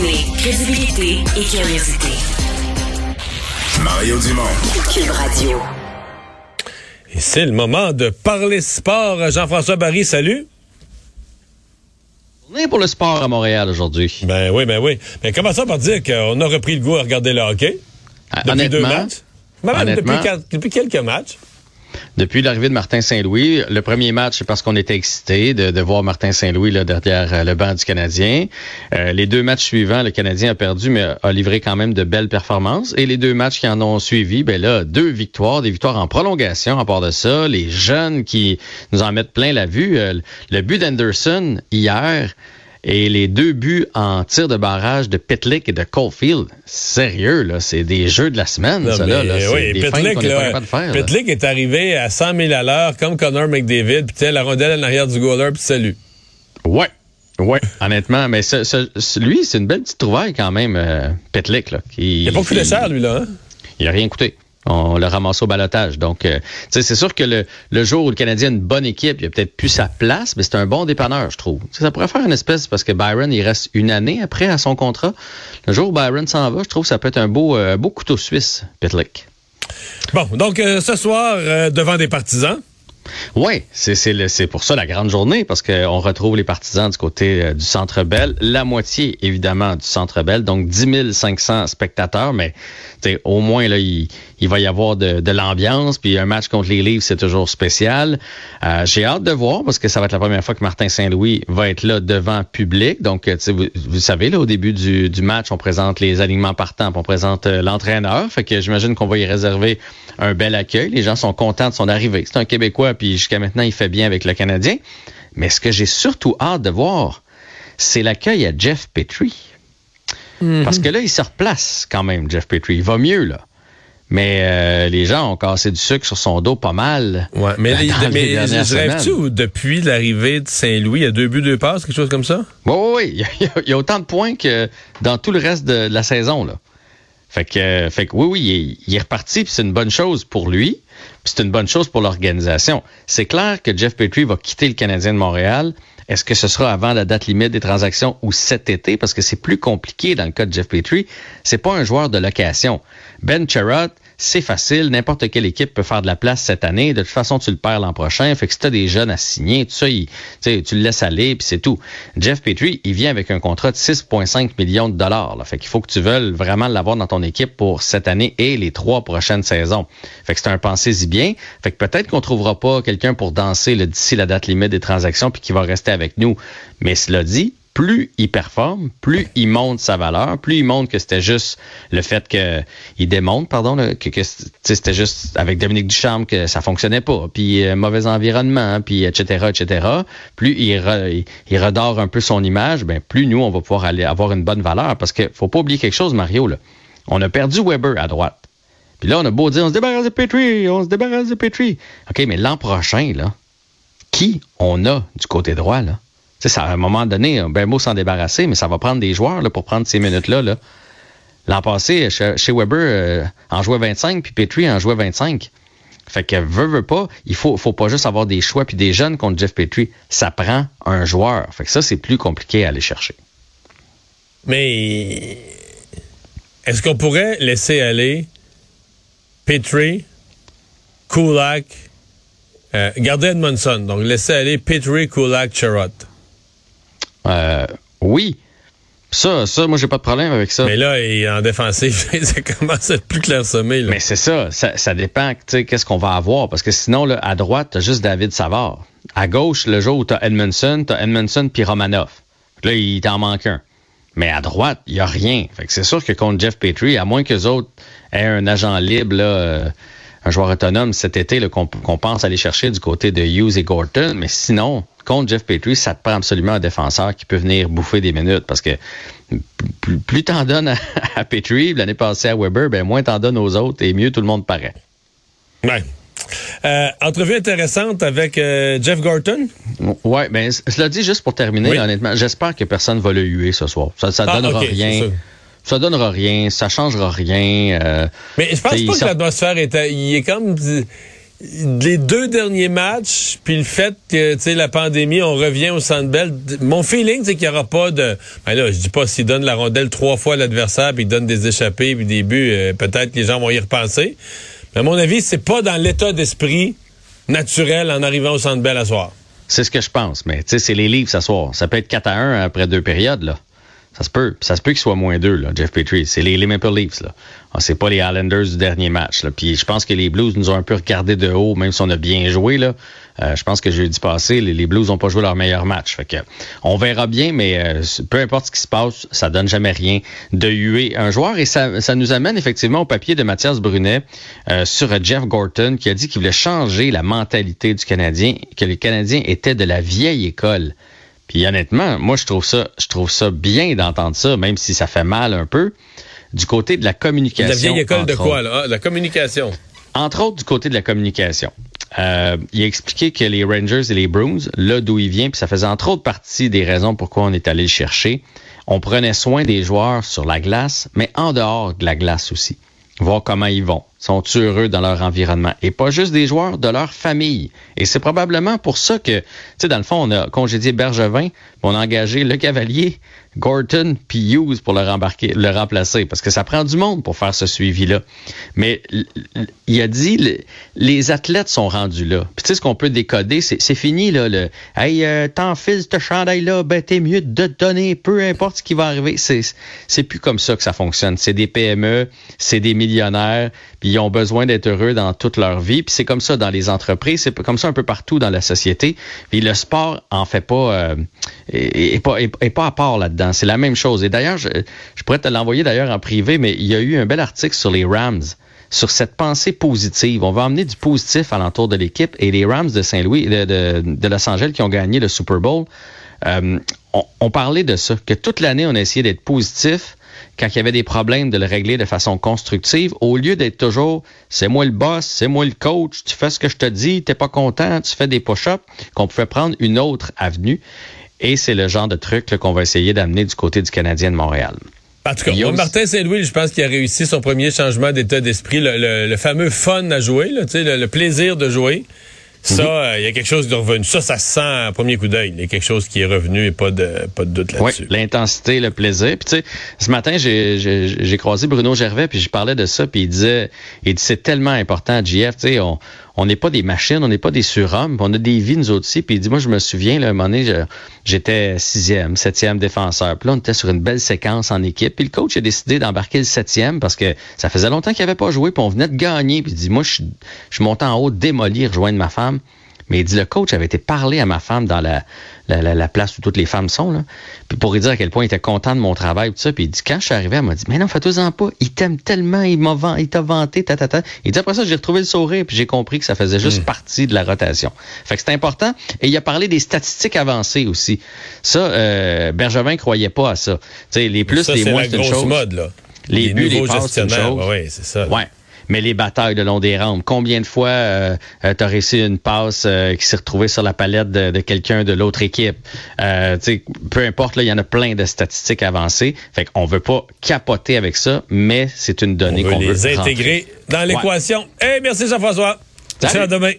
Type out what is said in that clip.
Combiner crédibilité et curiosité. Mario Dumont. Cube Radio. Et c'est le moment de parler sport. Jean-François Barry, salut. On est pour le sport à Montréal aujourd'hui. Ben oui, ben oui. Mais commençons par dire qu'on a repris le goût à regarder le hockey? Ah, Depuis deux honnêtement, matchs? Ben, même honnêtement- depuis, quatre- depuis quelques matchs. Depuis l'arrivée de Martin Saint-Louis, le premier match, c'est parce qu'on était excités de, voir Martin Saint-Louis derrière euh, le banc du Canadien. Euh, les deux matchs suivants, le Canadien a perdu, mais a livré quand même de belles performances. Et les deux matchs qui en ont suivi, ben là, deux victoires, des victoires en prolongation. À part de ça, les jeunes qui nous en mettent plein la vue. Euh, le but d'Anderson hier et les deux buts en tir de barrage de Pitlick et de Caulfield. Sérieux, là, c'est des jeux de la semaine, Non, ça, mais, là. oui, des Pitlick, qu'on pas de faire. là. Est arrivé à 100 000 à l'heure, comme Connor McDavid, puis la rondelle en arrière du goaler, puis salut. Ouais. Ouais, honnêtement, mais ce- ce- ce- lui, c'est une belle petite trouvaille quand même, euh. Là, qui, Il n'a pas coûté cher, lui, là. Hein? Il a rien coûté. On l'a ramassé au balotage. Donc, euh, tu sais, c'est sûr que le, le jour où le Canadien a une bonne équipe, il a peut-être plus sa place, mais c'est un bon dépanneur, je trouve. Ça pourrait faire une espèce, parce que Byron, il reste une année après à son contrat. Le jour où Byron s'en va, je trouve que ça peut être un beau, euh, beau couteau suisse, Petlick. Bon, donc euh, ce soir, euh, devant des partisans, Oui, c'est c'est le- c'est pour ça la grande journée, parce qu'on retrouve les partisans du côté euh, du Centre Bell, la moitié évidemment du Centre Bell, donc 10 500 spectateurs, mais au moins là, il, va y avoir de, l'ambiance, puis un match contre les Leafs, c'est toujours spécial. Euh, J'ai hâte de voir, parce que ça va être la première fois que Martin Saint-Louis va être là devant public, donc euh, vous, vous savez, là, au début du, match, on présente les alignements partants, on présente euh, l'entraîneur, fait que j'imagine qu'on va y réserver un bel accueil. Les gens sont contents de son arrivée. C'est un Québécois, puis jusqu'à maintenant, il fait bien avec le Canadien. Mais ce que j'ai surtout hâte de voir, c'est l'accueil à Jeff Petrie. Parce que là, il se replace quand même, Jeff Petrie. Il va mieux, là. Mais euh, les gens ont cassé du sucre sur son dos pas mal. ouais, mais, les- les mais ou depuis l'arrivée de Saint-Louis, il y a deux buts, deux passes, quelque chose comme ça? Oui, oui, oui. Il y, a, il y a autant de points que dans tout le reste de la saison, là. Fait que, euh, fait que oui, oui, il est, il est reparti, puis c'est une bonne chose pour lui, puis c'est une bonne chose pour l'organisation. C'est clair que Jeff Petrie va quitter le Canadien de Montréal. Est-ce que ce sera avant la date limite des transactions ou cet été? Parce que c'est plus compliqué dans le cas de Jeff Petrie. C'est pas un joueur de location. Ben Sherratt, c'est facile. N'importe quelle équipe peut faire de la place cette année. De toute façon, tu le perds l'an prochain. Fait que si tu as des jeunes à signer, tu sais, tu le laisses aller, puis c'est tout. Jeff Petrie, il vient avec un contrat de 6,5 millions de dollars. Là. Fait qu'il faut que tu veuilles vraiment l'avoir dans ton équipe pour cette année et les trois prochaines saisons. Fait que c'est un pensez-y bien. Fait que peut-être qu'on trouvera pas quelqu'un pour danser d'ici la date limite des transactions puis qui va rester avec nous. Mais cela dit, plus il performe, plus il monte sa valeur, plus il montre que c'était juste le fait que il démontre, pardon, que, c'était juste avec Dominique Ducharme que ça fonctionnait pas, puis euh, mauvais environnement, puis etc. etc. Plus il, re- il, il redore un peu son image, ben plus nous on va pouvoir aller avoir une bonne valeur parce que faut pas oublier quelque chose, Mario. On a perdu Weber à droite. Puis là, on a beau dire, on se débarrasse de Petrie, on se débarrasse de Petrie. OK, mais l'an prochain, là, qui on a du côté droit, là? Tu sais, ça, à un moment donné, ben beau s'en débarrasser, mais ça va prendre des joueurs là, pour prendre ces minutes-là. Là. L'an passé, chez, Weber, euh, en jouait 25, puis Petrie en jouait 25. Fait que veut, veut pas, il faut, faut pas juste avoir des choix puis des jeunes contre Jeff Petrie. Ça prend un joueur. Fait que ça, c'est plus compliqué à aller chercher. Mais est-ce qu'on pourrait laisser aller Petrie, Kulak, euh, garder donc laisser aller Petrie, Kulak, Sherrod. Euh, oui. Ça, ça, moi, j'ai pas de problème avec ça. Mais là, en défensive, ça commence à être plus clairsemé. Là. Mais c'est ça, ça, ça dépend, tu sais, qu'est-ce qu'on va avoir. Parce que sinon, là, à droite, t'as juste David Savard. À gauche, le jour où t'as Edmondson, t'as Edmondson puis Romanov. Là, il t'en manque un. Mais à droite, il y a rien. Fait que c'est sûr que contre Jeff Petrie, à moins que les autres aient un agent libre, là, euh, un joueur autonome cet été qu'on pense aller chercher du côté de Hughes et Gorton, mais sinon, contre Jeff Petrie, ça te prend absolument un défenseur qui peut venir bouffer des minutes parce que plus, plus t'en donnes à, à Petrie, l'année passée à Weber, ben moins t'en donnes aux autres et mieux tout le monde paraît. Ouais. Euh, entrevue intéressante avec euh, Jeff Gorton. Ouais, ben cela dit juste pour terminer, Oui. honnêtement, j'espère que personne va le huer ce soir. Ça, ça Ah, donnera rien. ça. Donnera rien, ça changera rien. euh, Mais je pense pas que l'atmosphère est. Il est comme. Les deux derniers matchs, puis le fait que, tu sais, la pandémie, on revient au Centre Bell, mon feeling, c'est qu'il n'y aura pas de... Ben là, je dis pas s'il donne la rondelle trois fois à l'adversaire, puis il donne des échappées, puis des buts, euh, peut-être les gens vont y repenser. Mais à mon avis, c'est pas dans l'état d'esprit naturel en arrivant au Centre Bell à soir. C'est ce que je pense, mais tu sais, c'est les livres ce soir. Ça peut être 4 à 1 après deux périodes, là. Ça se peut. Ça se peut qu'il soit moins deux, là, Jeff Petrie. C'est les, les, Maple Leafs, là. Ah, c'est pas les Islanders du dernier match, là. Puis je pense que les Blues nous ont un peu regardé de haut, même si on a bien joué, là. Euh, je pense que jeudi passé, les, les Blues n'ont pas joué leur meilleur match. Fait que on verra bien, mais euh, peu importe ce qui se passe, ça donne jamais rien de huer un joueur. Et ça, ça nous amène effectivement au papier de Mathias Brunet euh, sur Jeff Gorton, qui a dit qu'il voulait changer la mentalité du Canadien, que les Canadiens étaient de la vieille école. Puis honnêtement, moi je trouve ça, je trouve ça bien d'entendre ça, même si ça fait mal un peu. Du côté de la communication. La vieille école de quoi là? Ah, La communication. Entre autres du côté de la communication. Euh, il a expliqué que les Rangers et les Bruins, là d'où il vient, puis ça faisait entre autres partie des raisons pourquoi on est allé le chercher. On prenait soin des joueurs sur la glace, mais en dehors de la glace aussi. Voir comment ils vont sont heureux dans leur environnement. Et pas juste des joueurs, de leur famille. Et c'est probablement pour ça que, tu sais, dans le fond, on a congédié Bergevin, on a engagé Le Cavalier, Gorton, puis Hughes pour le, rembarquer, le remplacer. Parce que ça prend du monde pour faire ce suivi-là. Mais il a dit, les athlètes sont rendus là. Puis tu sais, ce qu'on peut décoder, c'est fini, là. Le, hey, euh, t'enfiles ce chandail-là, ben t'es mieux de donner, peu importe ce qui va arriver. C'est plus comme ça que ça fonctionne. C'est des PME, c'est des millionnaires, puis ils ont besoin d'être heureux dans toute leur vie. Puis c'est comme ça dans les entreprises, c'est comme ça un peu partout dans la société. Puis le sport en fait pas, euh, est, pas, pas à part là-dedans. C'est la même chose. Et d'ailleurs, je, je pourrais te l'envoyer d'ailleurs en privé, mais il y a eu un bel article sur les Rams sur cette pensée positive. On va emmener du positif à l'entour de l'équipe. Et les Rams de Saint-Louis, de, de, Los Angeles qui ont gagné le Super Bowl, euh, on, on, parlait de ça, que toute l'année, on a essayé d'être positif quand il y avait des problèmes, de le régler de façon constructive, au lieu d'être toujours c'est moi le boss, c'est moi le coach, tu fais ce que je te dis, t'es pas content, tu fais des push-ups, qu'on pouvait prendre une autre avenue. Et c'est le genre de truc qu'on va essayer d'amener du côté du Canadien de Montréal. En tout cas, Martin Saint-Louis, je pense qu'il a réussi son premier changement d'état d'esprit, le, fameux fun à jouer, le, le plaisir de jouer. Ça, mhm. euh, il y a quelque chose de revenu. Ça, ça se sent à premier coup d'œil. Il y a quelque chose qui est revenu et pas de, pas de doute là-dessus. Oui, l'intensité, le plaisir. Puis tu sais, ce matin, j'ai croisé Bruno Gervais, puis je parlais de ça, puis il disait, il dit, c'est tellement important, JF, tu sais, on on n'est pas des machines, on n'est pas des surhommes, on a des vies, nous autres aussi. Puis il dit, moi, je me souviens, là, un moment donné, j'étais sixième, septième défenseur. Puis là, on était sur une belle séquence en équipe. Puis le coach a décidé d'embarquer le septième parce que ça faisait longtemps qu'il n'avait pas joué, puis on venait de gagner. Puis il dit, moi, je, je monté en haut, démolir, rejoindre ma femme. Mais il dit, le coach avait été parler à ma femme dans la, la, la, place où toutes les femmes sont. Là. Puis pour lui dire à quel point il était content de mon travail, tout ça. Puis il dit, quand je suis arrivé, elle m'a dit, mais non, fais-toi-en pas. Il t'aime tellement, il m'a il t'a vanté, ta, ta, ta. Il dit, après ça, j'ai retrouvé le sourire, puis j'ai compris que ça faisait juste mm. partie de la rotation. Fait que c'est important. Et il a parlé des statistiques avancées aussi. Ça, euh, Bergevin croyait pas à ça. Tu sais, les plus, les moins, c'est une chose. Mode, là. Les, les buts, les passes, c'est une chose. Oui, c'est ça. Ouais mais les batailles de long des rampes. Combien de fois euh, euh tu as réussi une passe euh, qui s'est retrouvée sur la palette de, de quelqu'un de l'autre équipe? Euh, peu importe, il y en a plein de statistiques avancées. Fait qu'on veut pas capoter avec ça, mais c'est une donnée qu'on veut, les intégrer dans l'équation. Ouais. Hey, merci Jean-François. À demain.